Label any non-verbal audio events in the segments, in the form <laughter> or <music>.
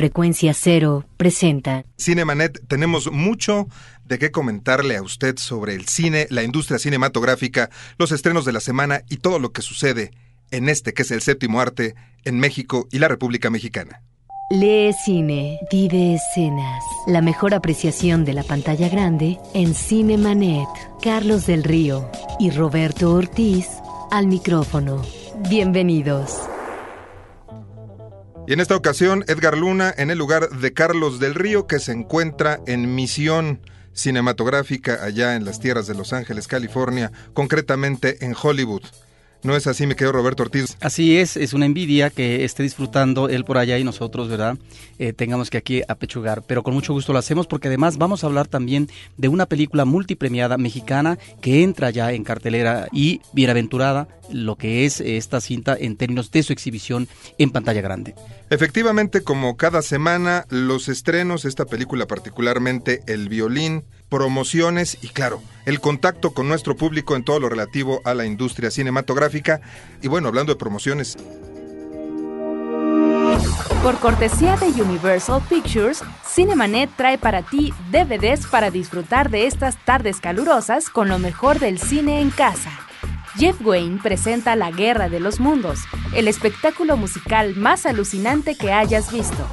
Frecuencia Cero presenta. Cinemanet, tenemos mucho de qué comentarle a usted sobre el cine, la industria cinematográfica, los estrenos de la semana y todo lo que sucede en este que es el séptimo arte en México y la República Mexicana. Lee cine, vive escenas. La mejor apreciación de la pantalla grande en Cinemanet. Carlos del Río y Roberto Ortiz al micrófono. Bienvenidos. Y en esta ocasión, Edgar Luna en el lugar de Carlos del Río, que se encuentra en misión cinematográfica allá en las tierras de Los Ángeles, California, concretamente en Hollywood. ¿No es así, me quedo Roberto Ortiz? Así es, es una envidia que esté disfrutando él por allá y nosotros, ¿verdad? Eh, tengamos que aquí apechugar, pero con mucho gusto lo hacemos porque además vamos a hablar también de una película multipremiada mexicana que entra ya en cartelera y bienaventurada lo que es esta cinta en términos de su exhibición en pantalla grande. Efectivamente, como cada semana, los estrenos, esta película particularmente El violín, promociones y claro, el contacto con nuestro público en todo lo relativo a la industria cinematográfica. Y bueno, hablando de promociones. Por cortesía de Universal Pictures, Cinemanet trae para ti DVDs para disfrutar de estas tardes calurosas con lo mejor del cine en casa. Jeff Wayne presenta La Guerra de los Mundos, el espectáculo musical más alucinante que hayas visto.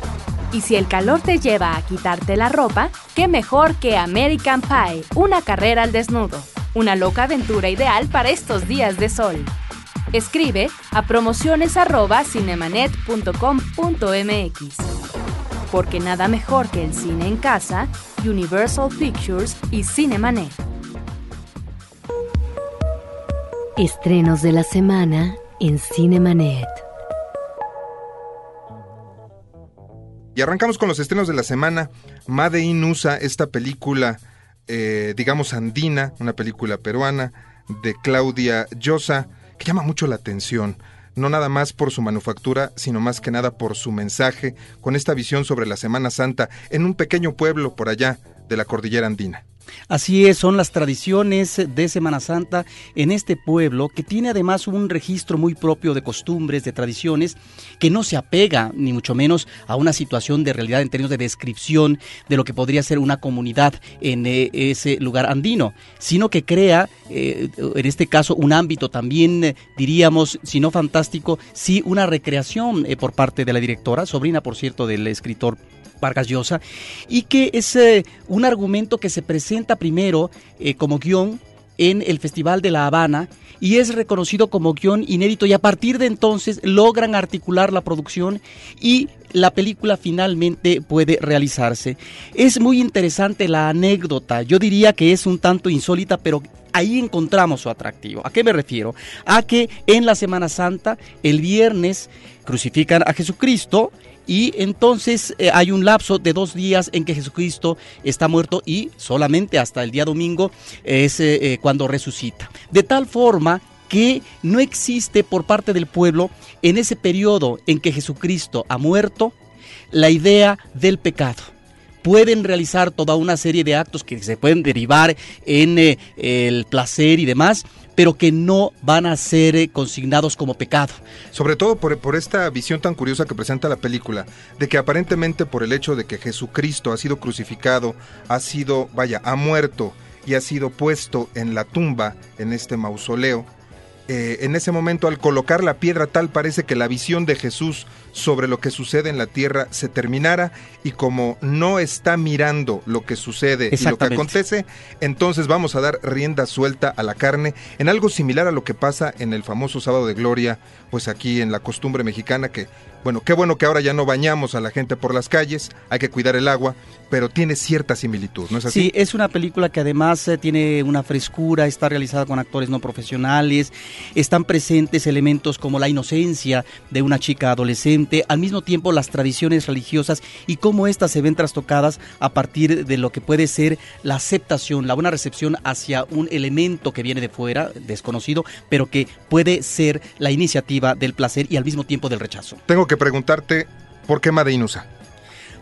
Y si el calor te lleva a quitarte la ropa, qué mejor que American Pie, una carrera al desnudo, una loca aventura ideal para estos días de sol. Escribe a promociones@cinemanet.com.mx. Porque nada mejor que el cine en casa, Universal Pictures y Cinemanet. Estrenos de la semana en Cinemanet. Y arrancamos con los estrenos de la semana. Made in USA, esta película, eh, digamos, andina, una película peruana de Claudia Llosa, que llama mucho la atención. No nada más por su manufactura, sino más que nada por su mensaje, con esta visión sobre la Semana Santa en un pequeño pueblo por allá de la cordillera andina. Así es, son las tradiciones de Semana Santa en este pueblo que tiene además un registro muy propio de costumbres, de tradiciones, que no se apega ni mucho menos a una situación de realidad en términos de descripción de lo que podría ser una comunidad en eh, ese lugar andino, sino que crea, eh, en este caso, un ámbito también, eh, diríamos, si no fantástico, sí una recreación por parte de la directora, sobrina, por cierto, del escritor Vargas Llosa, y que es eh, un argumento que se presenta primero eh, como guion en el Festival de La Habana y es reconocido como guion inédito y a partir de entonces logran articular la producción y la película finalmente puede realizarse. Es muy interesante la anécdota, yo diría que es un tanto insólita, pero ahí encontramos su atractivo. ¿A qué me refiero? A que en la Semana Santa, el viernes, crucifican a Jesucristo y entonces eh, hay un lapso de dos días en que Jesucristo está muerto y solamente hasta el día domingo es eh, eh, cuando resucita. De tal forma que no existe por parte del pueblo en ese periodo en que Jesucristo ha muerto la idea del pecado pueden realizar toda una serie de actos que se pueden derivar en el placer y demás, pero que no van a ser eh, consignados como pecado. Sobre todo por, por, esta visión tan curiosa que presenta la película, de que aparentemente por el hecho de que Jesucristo ha sido crucificado, ha sido, vaya, ha muerto y ha sido puesto en la tumba, en este mausoleo, eh, en ese momento al colocar la piedra tal parece que la visión de Jesús sobre lo que sucede en la tierra se terminara y como no está mirando lo que sucede y lo que acontece, entonces vamos a dar rienda suelta a la carne en algo similar a lo que pasa en el famoso sábado de gloria, pues aquí en la costumbre mexicana que bueno, qué bueno que ahora ya no bañamos a la gente por las calles, hay que cuidar el agua, pero tiene cierta similitud, ¿no es así? Sí, es una película que además eh, tiene una frescura, está realizada con actores no profesionales, están presentes elementos como la inocencia de una chica adolescente, al mismo tiempo las tradiciones religiosas y cómo éstas se ven trastocadas a partir de lo que puede ser la aceptación, la buena recepción hacia un elemento que viene de fuera, desconocido, pero que puede ser la iniciativa del placer y al mismo tiempo del rechazo. Tengo que preguntarte, ¿por qué Madeinusa?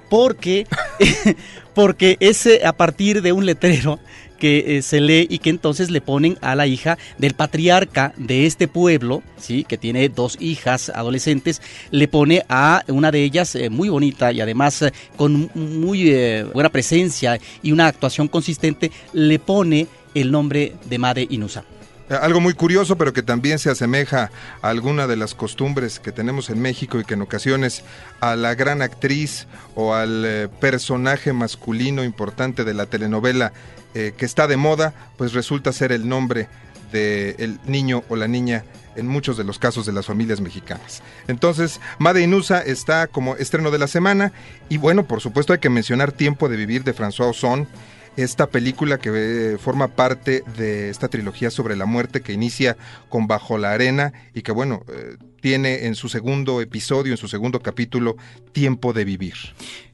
Porque, <laughs> <laughs> porque es a partir de un letrero que eh, se lee y que entonces le ponen a la hija del patriarca de este pueblo, sí, que tiene dos hijas adolescentes, le pone a una de ellas eh, muy bonita y además eh, con muy buena presencia y una actuación consistente, le pone el nombre de Made Inusa. Algo muy curioso, pero que también se asemeja a alguna de las costumbres que tenemos en México y que en ocasiones a la gran actriz o al personaje masculino importante de la telenovela eh, que está de moda, pues resulta ser el nombre del niño o la niña en muchos de los casos de las familias mexicanas. Entonces, Made Inusa está como estreno de la semana y bueno, por supuesto hay que mencionar Tiempo de Vivir de François Ozon, esta película que eh, forma parte de esta trilogía sobre la muerte que inicia con Bajo la Arena y que bueno, eh, tiene en su segundo episodio, en su segundo capítulo, Tiempo de Vivir.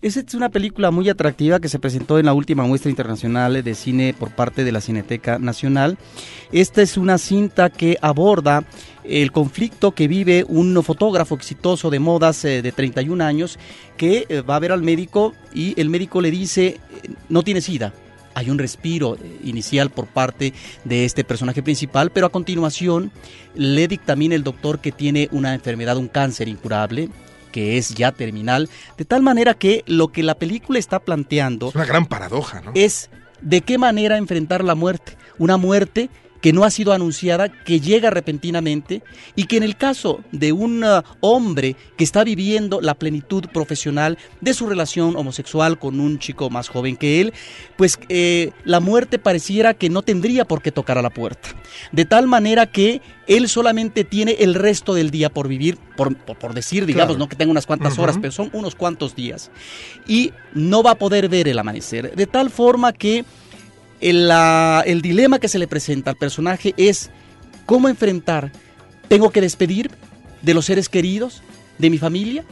Esa es una película muy atractiva que se presentó en la última muestra internacional de cine por parte de la Cineteca Nacional. Esta es una cinta que aborda el conflicto que vive un fotógrafo exitoso de modas eh, de 31 años que va a ver al médico y el médico le dice, no tiene sida hay un respiro inicial por parte de este personaje principal, pero a continuación le dictamina el doctor que tiene una enfermedad, un cáncer incurable, que es ya terminal, de tal manera que lo que la película está planteando... Es una gran paradoja, ¿no? Es de qué manera enfrentar la muerte. Una muerte que no ha sido anunciada, que llega repentinamente y que en el caso de un uh, hombre que está viviendo la plenitud profesional de su relación homosexual con un chico más joven que él, pues eh, la muerte pareciera que no tendría por qué tocar a la puerta. De tal manera que él solamente tiene el resto del día por vivir, por, decir, digamos, no que tenga unas cuantas horas, pero son unos cuantos días. Y no va a poder ver el amanecer. De tal forma que el, dilema que se le presenta al personaje es cómo enfrentar, tengo que despedir de los seres queridos, de mi familia,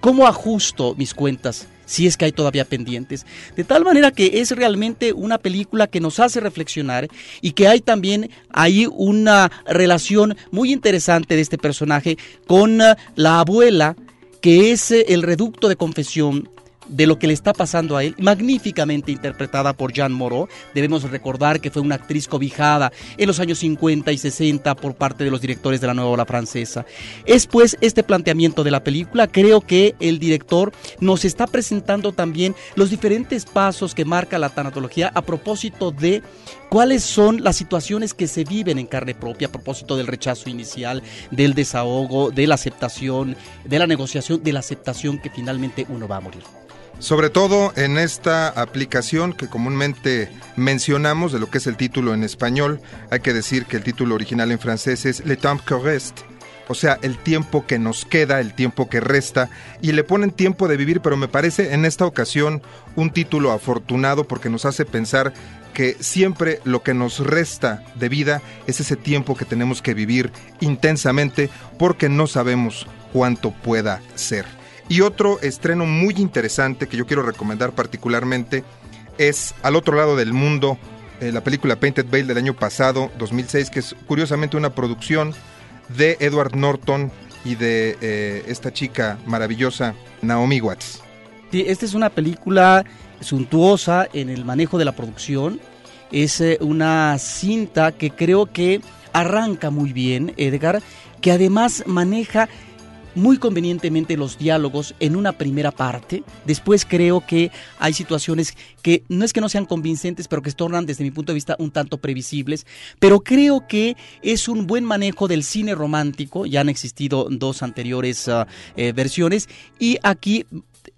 cómo ajusto mis cuentas si es que hay todavía pendientes. De tal manera que es realmente una película que nos hace reflexionar y que hay también ahí una relación muy interesante de este personaje con la abuela, que es el reducto de confesión de lo que le está pasando a él, magníficamente interpretada por Jean Moreau. Debemos recordar que fue una actriz cobijada en los años 50 y 60 por parte de los directores de la nueva ola francesa. Es pues este planteamiento de la película, creo que el director nos está presentando también los diferentes pasos que marca la tanatología a propósito de cuáles son las situaciones que se viven en carne propia a propósito del rechazo inicial, del desahogo, de la aceptación, de la negociación, de la aceptación que finalmente uno va a morir. Sobre todo en esta aplicación que comúnmente mencionamos de lo que es el título en español, hay que decir que el título original en francés es Le temps que reste, o sea, el tiempo que nos queda, el tiempo que resta, y le ponen tiempo de vivir, pero me parece en esta ocasión un título afortunado porque nos hace pensar que siempre lo que nos resta de vida es ese tiempo que tenemos que vivir intensamente porque no sabemos cuánto pueda ser. Y otro estreno muy interesante que yo quiero recomendar particularmente es Al otro lado del mundo, eh, la película Painted Veil del año pasado, 2006, que es curiosamente una producción de Edward Norton y de eh, esta chica maravillosa, Naomi Watts. Esta es una película suntuosa en el manejo de la producción. Es eh, una cinta que creo que arranca muy bien, Edgar, que además maneja muy convenientemente los diálogos en una primera parte. Después creo que hay situaciones que no es que no sean convincentes, pero que se tornan desde mi punto de vista un tanto previsibles. Pero creo que es un buen manejo del cine romántico. Ya han existido dos anteriores ah, eh, versiones. Y aquí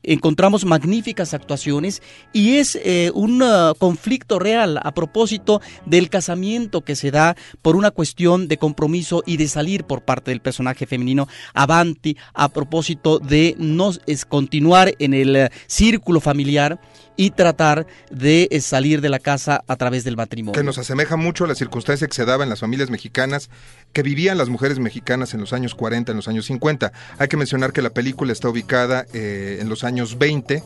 encontramos magníficas actuaciones y es eh, un uh, conflicto real a propósito del casamiento que se da por una cuestión de compromiso y de salir por parte del personaje femenino Avanti a propósito de no es continuar en el uh, círculo familiar y tratar de eh, salir de la casa a través del matrimonio. Que nos asemeja mucho a la circunstancia que se daba en las familias mexicanas, que vivían las mujeres mexicanas en los años 40, en los años 50. Hay que mencionar que la película está ubicada eh, en los años 20,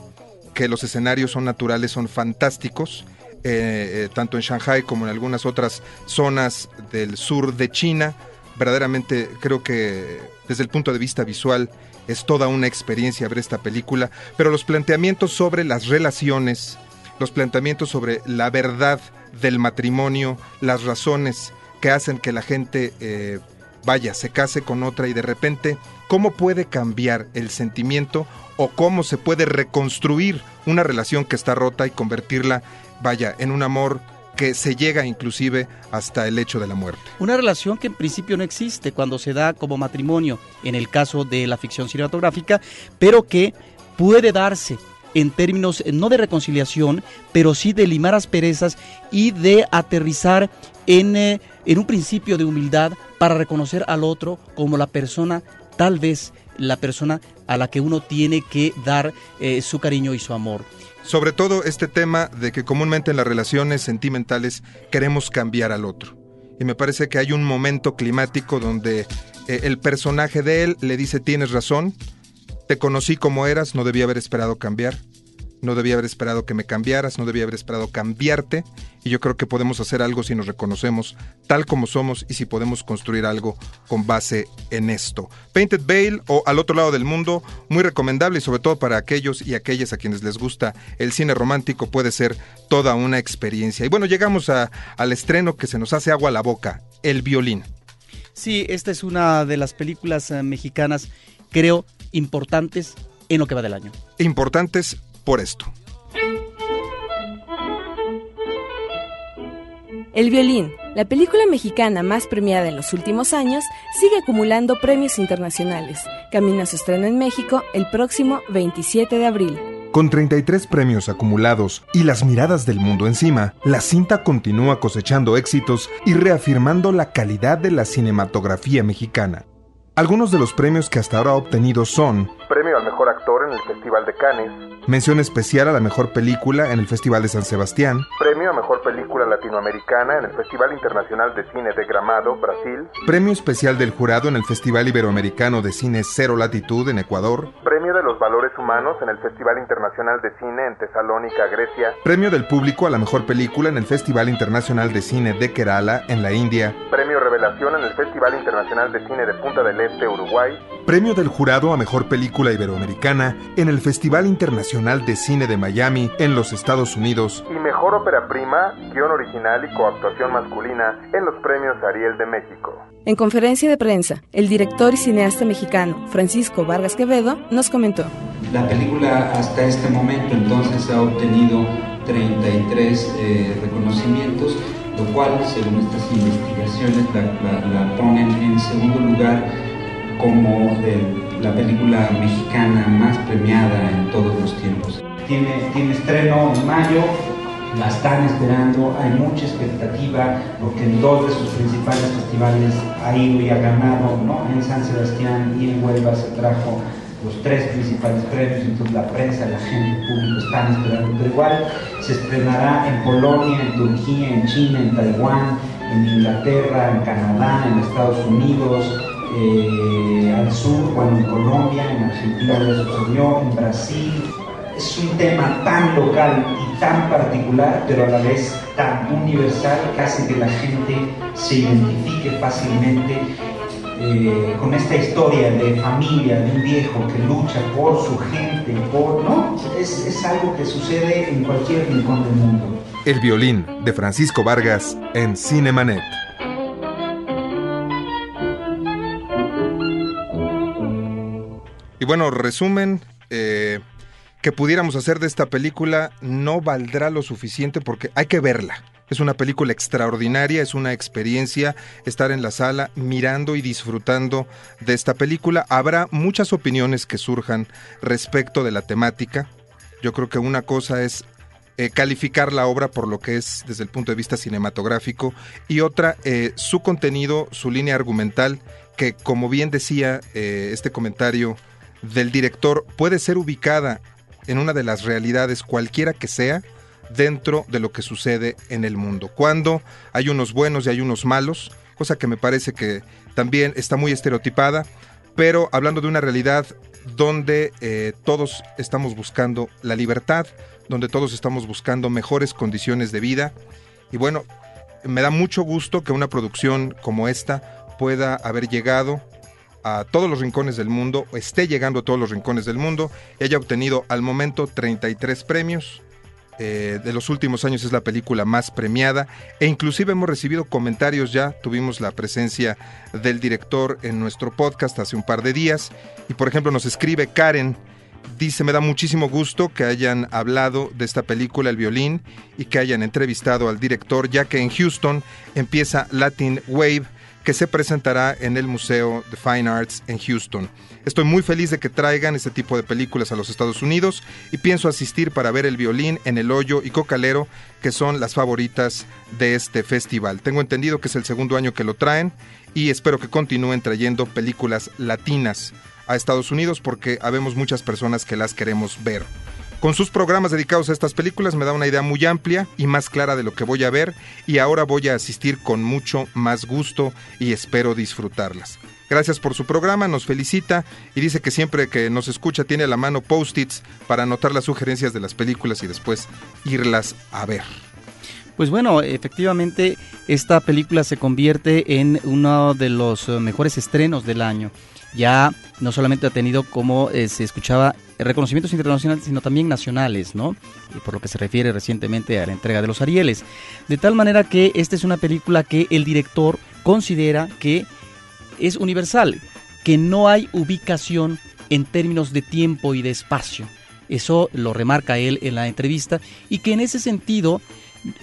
que los escenarios son naturales, son fantásticos. Eh, tanto en Shanghai como en algunas otras zonas del sur de China. Verdaderamente creo que desde el punto de vista visual es toda una experiencia ver esta película, pero los planteamientos sobre las relaciones los planteamientos sobre la verdad del matrimonio, las razones que hacen que la gente eh, vaya, se case con otra y de repente, ¿cómo puede cambiar el sentimiento o cómo se puede reconstruir una relación que está rota y convertirla, vaya, en un amor que se llega inclusive hasta el hecho de la muerte. Una relación que en principio no existe cuando se da como matrimonio, en el caso de la ficción cinematográfica, pero que puede darse en términos eh, no de reconciliación, pero sí de limar asperezas y de aterrizar en, eh, en un principio de humildad para reconocer al otro como la persona, tal vez la persona a la que uno tiene que dar eh, su cariño y su amor. Sobre todo este tema de que comúnmente en las relaciones sentimentales queremos cambiar al otro. Y me parece que hay un momento climático donde el personaje de él le dice tienes razón, te conocí como eras, no debía haber esperado cambiar. No debía haber esperado que me cambiaras, no debía haber esperado cambiarte. Y yo creo que podemos hacer algo si nos reconocemos tal como somos y si podemos construir algo con base en esto. Painted Veil o Al otro lado del mundo, muy recomendable y sobre todo para aquellos y aquellas a quienes les gusta el cine romántico, puede ser toda una experiencia. Y bueno, llegamos al estreno que se nos hace agua a la boca, El violín. Sí, esta es una de las películas eh, mexicanas, creo, importantes en lo que va del año. Importantes por esto. El violín, la película mexicana más premiada en los últimos años, sigue acumulando premios internacionales. Camina su estreno en México el próximo 27 de abril. Con 33 premios acumulados y las miradas del mundo encima, la cinta continúa cosechando éxitos y reafirmando la calidad de la cinematografía mexicana. Algunos de los premios que hasta ahora ha obtenido son Premio al Mejor Actor en el Festival de Cannes, Mención especial a la Mejor Película en el Festival de San Sebastián, Premio a Mejor Película Latinoamericana en el Festival Internacional de Cine de Gramado, Brasil, Premio Especial del Jurado en el Festival Iberoamericano de Cine Cero Latitud en Ecuador, Premio de los Valores Humanos en el Festival Internacional de Cine en Tesalónica, Grecia, Premio del Público a la Mejor Película en el Festival Internacional de Cine de Kerala en la India, Premio Revelación en el Festival Internacional de Cine de Punta del Este, Uruguay, Premio del Jurado a Mejor Película Iberoamericana en el Festival Internacional de Cine de Miami en los Estados Unidos y Mejor Ópera Prima, Guión Original y Coactuación Masculina en los Premios Ariel de México. En conferencia de prensa, el director y cineasta mexicano Francisco Vargas Quevedo nos comentó. La película hasta este momento entonces ha obtenido 33 eh, reconocimientos, lo cual, según estas investigaciones, la, la ponen en segundo lugar como la película mexicana más premiada en todos los tiempos. Tiene, tiene estreno en mayo, la están esperando, hay mucha expectativa porque en dos de sus principales festivales ha ido y ha ganado, ¿no? en San Sebastián y en Huelva se trajo los tres principales premios, entonces la prensa, la gente, el público están esperando, pero igual se estrenará en Polonia, en Turquía, en China, en Taiwán, en Inglaterra, en Canadá, en Estados Unidos, eh, al sur, bueno, en Colombia, en Argentina ya sucedió, en Brasil. Es un tema tan local y tan particular, pero a la vez tan universal que hace que la gente se identifique fácilmente eh, con esta historia de familia, de un viejo que lucha por su gente, por, ¿no? Es, es algo que sucede en cualquier rincón del mundo. El violín de Francisco Vargas en Cinemanet. Y bueno, resumen, eh, que pudiéramos hacer de esta película no valdrá lo suficiente porque hay que verla. Es una película extraordinaria, es una experiencia estar en la sala mirando y disfrutando de esta película. Habrá muchas opiniones que surjan respecto de la temática. Yo creo que una cosa es eh, calificar la obra por lo que es desde el punto de vista cinematográfico y otra eh, su contenido, su línea argumental, que como bien decía eh, este comentario del director puede ser ubicada en una de las realidades cualquiera que sea dentro de lo que sucede en el mundo. Cuando hay unos buenos y hay unos malos, cosa que me parece que también está muy estereotipada, pero hablando de una realidad donde eh, todos estamos buscando la libertad, donde todos estamos buscando mejores condiciones de vida. Y bueno, me da mucho gusto que una producción como esta pueda haber llegado a todos los rincones del mundo, esté llegando a todos los rincones del mundo y haya obtenido al momento 33 premios eh, de los últimos años es la película más premiada e inclusive hemos recibido comentarios ya, tuvimos la presencia del director en nuestro podcast hace un par de días y por ejemplo nos escribe Karen, dice me da muchísimo gusto que hayan hablado de esta película El violín y que hayan entrevistado al director ya que en Houston empieza Latin Wave que se presentará en el Museo de Fine Arts en Houston. Estoy muy feliz de que traigan este tipo de películas a los Estados Unidos y pienso asistir para ver el violín en el hoyo y cocalero, que son las favoritas de este festival. Tengo entendido que es el segundo año que lo traen y espero que continúen trayendo películas latinas a Estados Unidos porque habemos muchas personas que las queremos ver. Con sus programas dedicados a estas películas me da una idea muy amplia y más clara de lo que voy a ver y ahora voy a asistir con mucho más gusto y espero disfrutarlas. Gracias por su programa, nos felicita y dice que siempre que nos escucha tiene a la mano post-its para anotar las sugerencias de las películas y después irlas a ver. Pues bueno, efectivamente esta película se convierte en uno de los eh, mejores estrenos del año ya no solamente ha tenido, como eh, se escuchaba, reconocimientos internacionales, sino también nacionales, ¿no? Por lo que se refiere recientemente a la entrega de los Arieles. De tal manera que esta es una película que el director considera que es universal, que no hay ubicación en términos de tiempo y de espacio. Eso lo remarca él en la entrevista y que en ese sentido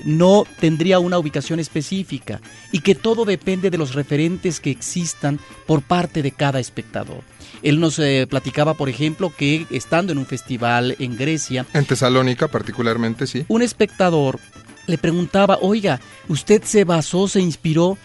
no tendría una ubicación específica y que todo depende de los referentes que existan por parte de cada espectador. Él nos eh, platicaba, por ejemplo, que estando en un festival en Grecia... En Tesalónica particularmente, sí. Un espectador le preguntaba, oiga, ¿usted se basó, se inspiró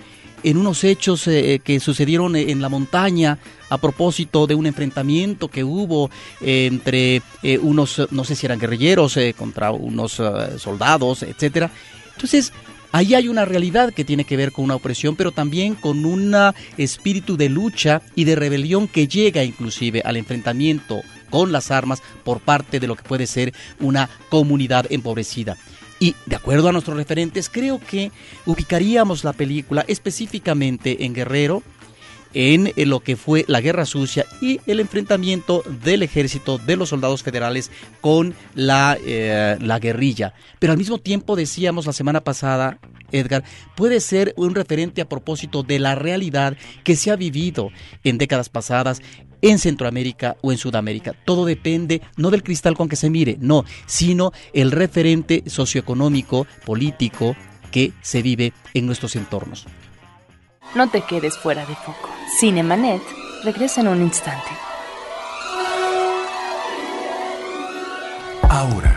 en unos hechos eh, que sucedieron en la montaña a propósito de un enfrentamiento que hubo eh, entre eh, unos, no sé si eran guerrilleros, contra unos soldados, etcétera. Entonces, ahí hay una realidad que tiene que ver con una opresión, pero también con un espíritu de lucha y de rebelión que llega inclusive al enfrentamiento con las armas por parte de lo que puede ser una comunidad empobrecida. Y de acuerdo a nuestros referentes, creo que ubicaríamos la película específicamente en Guerrero, en lo que fue la guerra sucia y el enfrentamiento del ejército de los soldados federales con la, eh, la guerrilla. Pero al mismo tiempo decíamos la semana pasada, Edgar, puede ser un referente a propósito de la realidad que se ha vivido en décadas pasadas en Centroamérica o en Sudamérica. Todo depende no del cristal con que se mire, no, sino el referente socioeconómico, político que se vive en nuestros entornos. No te quedes fuera de foco. Cinemanet regresa en un instante. Ahora,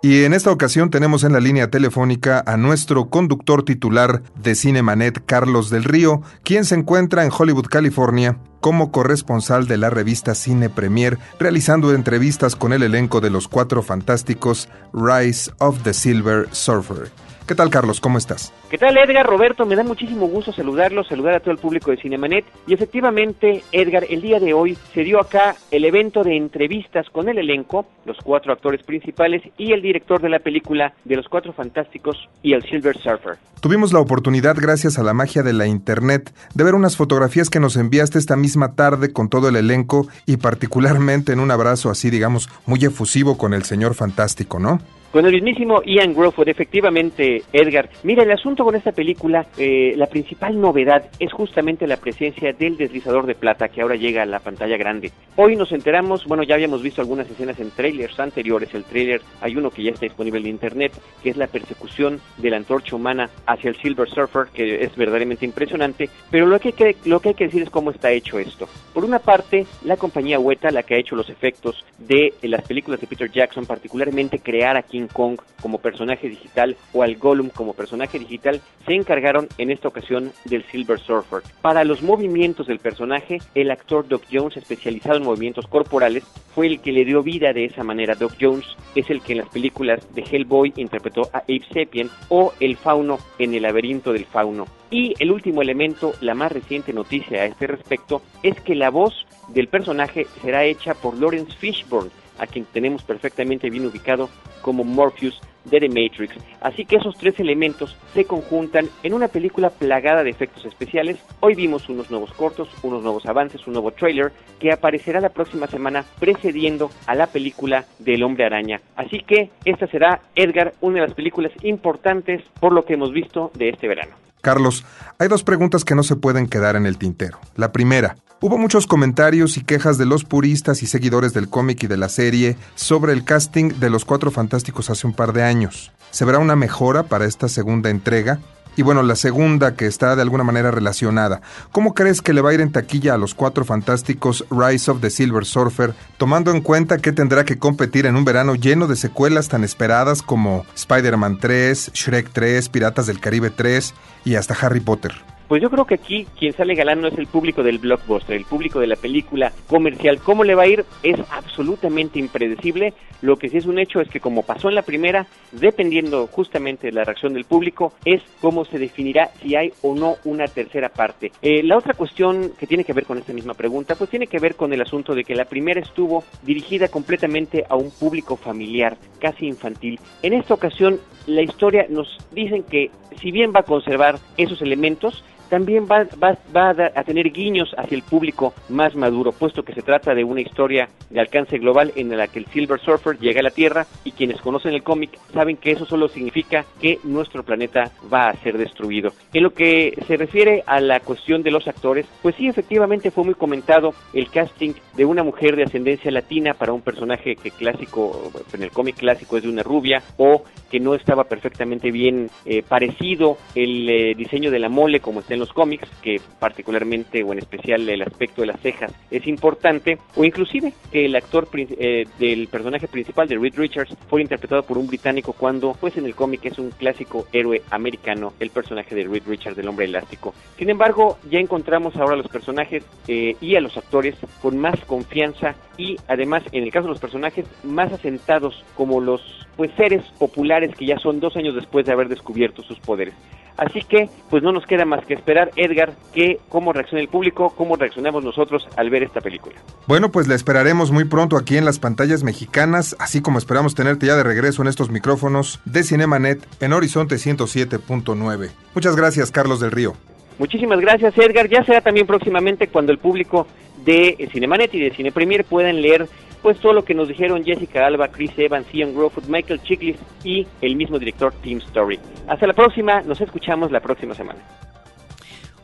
Y en esta ocasión tenemos en la línea telefónica a nuestro conductor titular de Cinemanet, Carlos del Río, quien se encuentra en Hollywood, California, como corresponsal de la revista Cine Premier, realizando entrevistas con el elenco de los cuatro fantásticos Rise of the Silver Surfer. ¿Qué tal, Carlos? ¿Cómo estás? ¿Qué tal, Edgar? Roberto, me da muchísimo gusto saludarlos, saludar a todo el público de Cinemanet. Y efectivamente, Edgar, el día de hoy se dio acá el evento de entrevistas con el elenco, los cuatro actores principales y el director de la película de Los Cuatro Fantásticos y el Silver Surfer. Tuvimos la oportunidad, gracias a la magia de la Internet, de ver unas fotografías que nos enviaste esta misma tarde con todo el elenco y particularmente en un abrazo así, digamos, muy efusivo con el señor fantástico, ¿no? Con el mismísimo Ian Groford, efectivamente, Edgar. Mira, el asunto con esta película, eh, la principal novedad es justamente la presencia del deslizador de plata que ahora llega a la pantalla grande. Hoy nos enteramos, bueno, ya habíamos visto algunas escenas en trailers anteriores. El trailer, hay uno que ya está disponible en internet, que es la persecución de la antorcha humana hacia el Silver Surfer, que es verdaderamente impresionante. Pero lo que, lo que hay que decir es cómo está hecho esto. Por una parte, la compañía Weta, la que ha hecho los efectos de las películas de Peter Jackson, particularmente crear aquí King Kong como personaje digital o al Gollum como personaje digital, se encargaron en esta ocasión del Silver Surfer. Para los movimientos del personaje, el actor Doc Jones, especializado en movimientos corporales, fue el que le dio vida de esa manera. Doc Jones es el que en las películas de Hellboy interpretó a Ape Sapien o el fauno en el laberinto del fauno. Y el último elemento, la más reciente noticia a este respecto, es que la voz del personaje será hecha por Lawrence Fishburne, a quien tenemos perfectamente bien ubicado como Morpheus de The Matrix. Así que esos tres elementos se conjuntan en una película plagada de efectos especiales. Hoy vimos unos nuevos cortos, unos nuevos avances, un nuevo trailer que aparecerá la próxima semana precediendo a la película del Hombre Araña. Así que esta será, Edgar, una de las películas importantes por lo que hemos visto de este verano. Carlos, hay dos preguntas que no se pueden quedar en el tintero. La primera, hubo muchos comentarios y quejas de los puristas y seguidores del cómic y de la serie sobre el casting de los Cuatro Fantásticos hace un par de años. ¿Se verá una mejora para esta segunda entrega? Y bueno, la segunda que está de alguna manera relacionada. ¿Cómo crees que le va a ir en taquilla a los cuatro fantásticos Rise of the Silver Surfer, tomando en cuenta que tendrá que competir en un verano lleno de secuelas tan esperadas como Spider-Man 3, Shrek 3, Piratas del Caribe 3 y hasta Harry Potter? Pues yo creo que aquí quien sale galán es el público del blockbuster, el público de la película comercial. ¿Cómo le va a ir? Es absolutamente impredecible. Lo que sí es un hecho es que como pasó en la primera, dependiendo justamente de la reacción del público, es cómo se definirá si hay o no una tercera parte. Eh, la otra cuestión que tiene que ver con esta misma pregunta, pues tiene que ver con el asunto de que la primera estuvo dirigida completamente a un público familiar, casi infantil. En esta ocasión, la historia nos dicen que si bien va a conservar esos elementos, también va, a, tener guiños hacia el público más maduro, puesto que se trata de una historia de alcance global en la que el Silver Surfer llega a la Tierra y quienes conocen el cómic saben que eso solo significa que nuestro planeta va a ser destruido. En lo que se refiere a la cuestión de los actores, pues sí, efectivamente fue muy comentado el casting de una mujer de ascendencia latina para un personaje que clásico, en el cómic clásico es de una rubia, o que no estaba perfectamente bien eh, parecido el eh, diseño de la mole como está en los cómics, que particularmente o en especial el aspecto de las cejas es importante, o inclusive que el actor eh, del personaje principal de Reed Richards fue interpretado por un británico cuando pues en el cómic es un clásico héroe americano, el personaje de Reed Richards del hombre elástico. Sin embargo, ya encontramos ahora los personajes y a los actores con más confianza y además en el caso de los personajes más asentados como los pues seres populares que ya son dos años después de haber descubierto sus poderes. Así que, pues no nos queda más que esperar, Edgar, que cómo reacciona el público, cómo reaccionamos nosotros al ver esta película. Bueno, pues la esperaremos muy pronto aquí en las pantallas mexicanas, así como esperamos tenerte ya de regreso en estos micrófonos de Cinemanet en Horizonte 107.9. Muchas gracias, Carlos del Río. Muchísimas gracias, Edgar. Ya será también próximamente cuando el público de Cinemanet y de Cine Premier puedan leer pues todo lo que nos dijeron Jessica Alba, Chris Evans, Ian Growfoot, Michael Chiklis y el mismo director Tim Story. Hasta la próxima, nos escuchamos la próxima semana.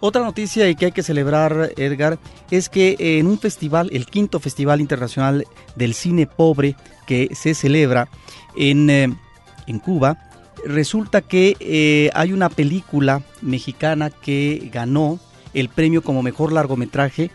Otra noticia y que hay que celebrar, Edgar, es que en un festival, el quinto Festival Internacional del Cine Pobre que se celebra en, eh, en Cuba, resulta que eh, hay una película mexicana que ganó el premio como mejor largometraje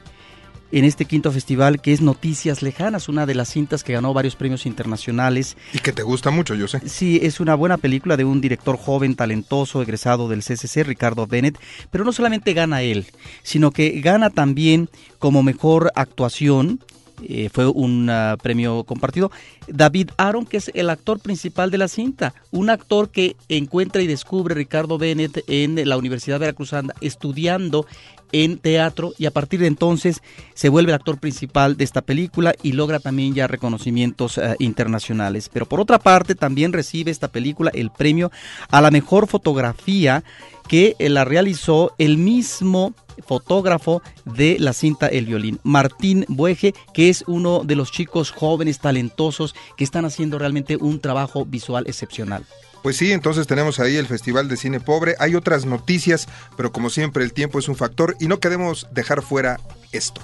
en este quinto festival que es Noticias Lejanas, una de las cintas que ganó varios premios internacionales. Y que te gusta mucho, yo sé. Sí, es una buena película de un director joven, talentoso, egresado del CCC, Ricardo Bennett, pero no solamente gana él, sino que gana también como mejor actuación eh, fue un ah, premio compartido. David Aaron, que es el actor principal de la cinta, un actor que encuentra y descubre Ricardo Bennett en la Universidad Veracruzana estudiando en teatro y a partir de entonces se vuelve el actor principal de esta película y logra también ya reconocimientos eh, internacionales. Pero por otra parte también recibe esta película el premio a la mejor fotografía que eh, la realizó el mismo fotógrafo de la cinta El Violín, Martín Bueje, que es uno de los chicos jóvenes talentosos que están haciendo realmente un trabajo visual excepcional. Pues sí, entonces tenemos ahí el Festival de Cine Pobre. Hay otras noticias, pero como siempre el tiempo es un factor y no queremos dejar fuera esto.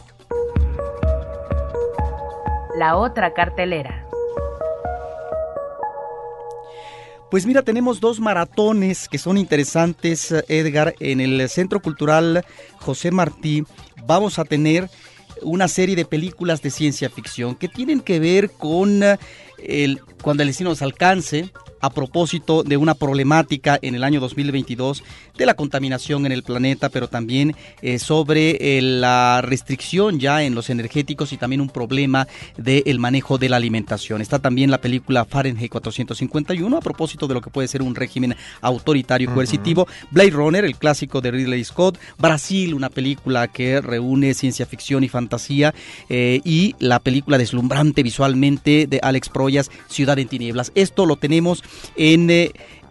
La otra cartelera. Pues mira, tenemos dos maratones que son interesantes, Edgar. En el Centro Cultural José Martí vamos a tener una serie de películas de ciencia ficción que tienen que ver con el, cuando el destino nos alcance, a propósito de una problemática en el año 2022 de la contaminación en el planeta, pero también eh, sobre eh, la restricción ya en los energéticos y también un problema del manejo de la alimentación. Está también la película Fahrenheit 451 a propósito de lo que puede ser un régimen autoritario coercitivo. Blade Runner, el clásico de Ridley Scott. Brasil, una película que reúne ciencia ficción y fantasía. Eh, y la película deslumbrante visualmente de Alex Proyas, Ciudad en Tinieblas. Esto lo tenemos en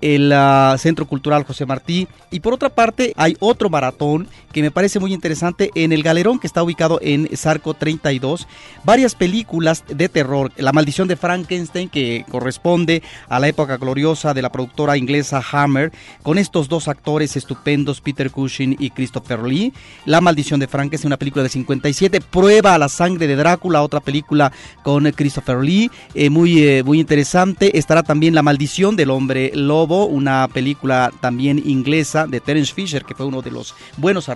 el ah, Centro Cultural José Martí. Y por otra parte, hay otro maratón que me parece muy interesante en el Galerón que está ubicado en Zarco 32. Varias películas de terror. La maldición de Frankenstein, que corresponde a la época gloriosa de la productora inglesa Hammer, con estos dos actores estupendos, Peter Cushing y Christopher Lee. La maldición de Frankenstein, una película de 57. Prueba a la sangre de Drácula, otra película con Christopher Lee, eh, muy, eh, muy interesante. Estará también La maldición del hombre lobo una película también inglesa de Terence Fisher, que fue uno de los buenos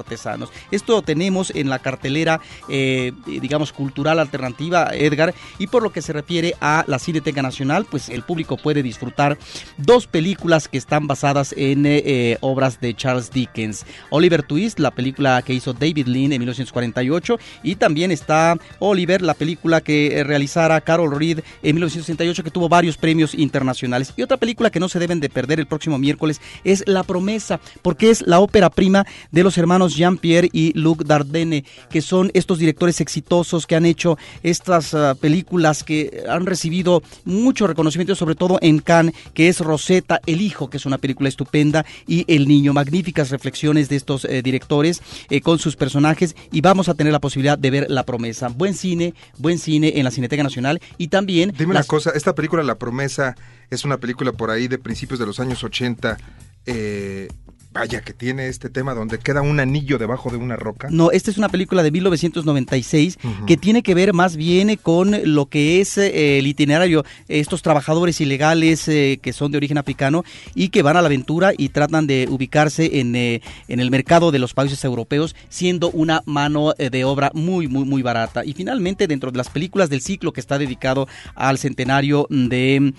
Esto tenemos en la cartelera, eh, digamos, cultural alternativa, Edgar, y por lo que se refiere a la Cineteca Nacional, pues el público puede disfrutar dos películas que están basadas en eh, eh, obras de Charles Dickens. Oliver Twist, la película que hizo David Lean en 1948, y también está Oliver, la película que realizara Carol Reed en 1968, que tuvo varios premios internacionales. Y otra película que no se deben de perder el próximo miércoles es La Promesa, porque es la ópera prima de los hermanos Jean-Pierre y Luc Dardenne, que son estos directores exitosos que han hecho estas ah, películas que han recibido mucho reconocimiento, sobre todo en Cannes, que es Rosetta, El Hijo, que es una película estupenda, y El Niño, magníficas reflexiones de estos eh, directores eh, con sus personajes, y vamos a tener la posibilidad de ver La Promesa. Buen cine, buen cine en la Cineteca Nacional, y también... Dime una cosa, esta película La Promesa es una película por ahí de principios de los años 80. Eh, Vaya, que tiene este tema donde queda un anillo debajo de una roca. No, esta es una película de 1996 que tiene que ver más bien con lo que es eh, el itinerario, estos trabajadores ilegales eh, que son de origen africano y que van a la aventura y tratan de ubicarse en, eh, en el mercado de los países europeos, siendo una mano de obra muy, muy, muy barata. Y finalmente, dentro de las películas del ciclo que está dedicado al centenario de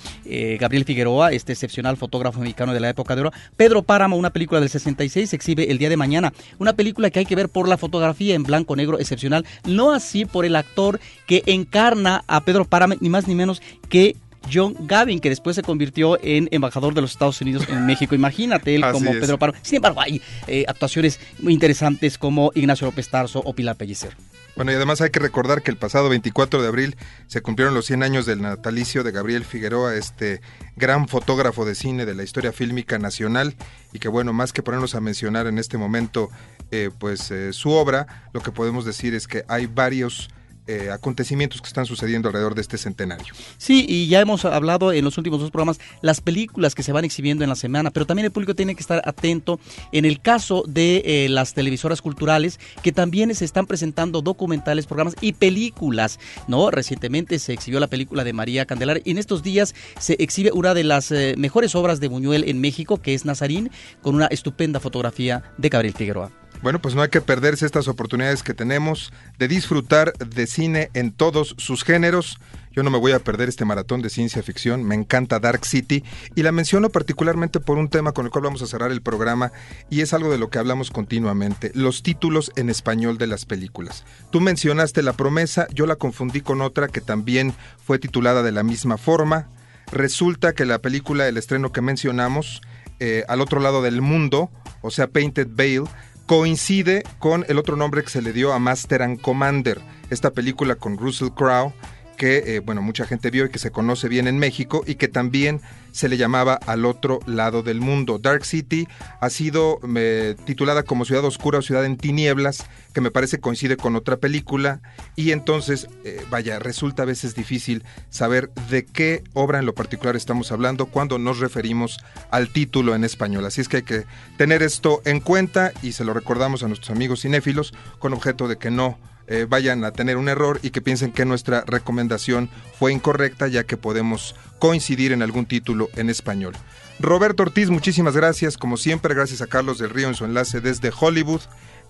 Gabriel Figueroa, este excepcional fotógrafo mexicano de la época de oro, Pedro Páramo, una película del 66 se exhibe el día de mañana. Una película que hay que ver por la fotografía en blanco negro excepcional, no así por el actor que encarna a Pedro Páramo, ni más ni menos que John Gavin, que después se convirtió en embajador de los Estados Unidos en México. Imagínate él <laughs> como Pedro Páramo. Sin embargo, hay eh, actuaciones muy interesantes como Ignacio López Tarso o Pilar Pellicer. Bueno, y además hay que recordar que el pasado 24 de abril se cumplieron los 100 años del natalicio de Gabriel Figueroa, este gran fotógrafo de cine de la historia fílmica nacional, y que bueno, más que ponernos a mencionar en este momento eh, pues eh, su obra, lo que podemos decir es que hay varios eh, acontecimientos que están sucediendo alrededor de este centenario. Sí, y ya hemos hablado en los últimos dos programas las películas que se van exhibiendo en la semana, pero también el público tiene que estar atento en el caso de eh, las televisoras culturales que también se están presentando documentales, programas y películas, ¿no? Recientemente se exhibió la película de María Candelar y en estos días se exhibe una de las eh, mejores obras de Buñuel en México, que es Nazarín, con una estupenda fotografía de Gabriel Figueroa. Bueno, pues no hay que perderse estas oportunidades que tenemos de disfrutar de cine en todos sus géneros. Yo no me voy a perder este maratón de ciencia ficción, me encanta Dark City y la menciono particularmente por un tema con el cual vamos a cerrar el programa y es algo de lo que hablamos continuamente, los títulos en español de las películas. Tú mencionaste La promesa, yo la confundí con otra que también fue titulada de la misma forma. Resulta que la película, el estreno que mencionamos, eh, Al otro lado del mundo, o sea, Painted Veil, coincide con el otro nombre que se le dio a Master and Commander, esta película con Russell Crowe que eh, bueno mucha gente vio y que se conoce bien en México y que también se le llamaba al otro lado del mundo. Dark City ha sido eh, titulada como Ciudad Oscura o Ciudad en Tinieblas, que me parece coincide con otra película y entonces eh, vaya resulta a veces difícil saber de qué obra en lo particular estamos hablando cuando nos referimos al título en español. Así es que hay que tener esto en cuenta y se lo recordamos a nuestros amigos cinéfilos con objeto de que no eh, vayan a tener un error y que piensen que nuestra recomendación fue incorrecta ya que podemos coincidir en algún título en español. Roberto Ortiz, muchísimas gracias, como siempre, gracias a Carlos del Río en su enlace desde Hollywood.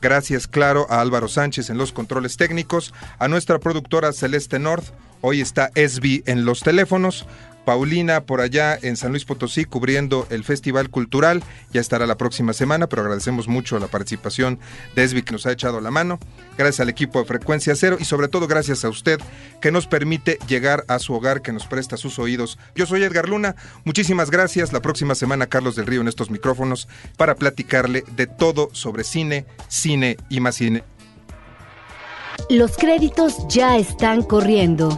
Gracias, claro, a Álvaro Sánchez en los controles técnicos, a nuestra productora Celeste North, hoy está SB en los teléfonos. Paulina por allá en San Luis Potosí cubriendo el Festival Cultural. Ya estará la próxima semana, pero agradecemos mucho la participación de que nos ha echado la mano. Gracias al equipo de Frecuencia Cero y sobre todo gracias a usted que nos permite llegar a su hogar, que nos presta sus oídos. Yo soy Edgar Luna. Muchísimas gracias. La próxima semana Carlos del Río en estos micrófonos para platicarle de todo sobre cine, cine y más cine. Los créditos ya están corriendo.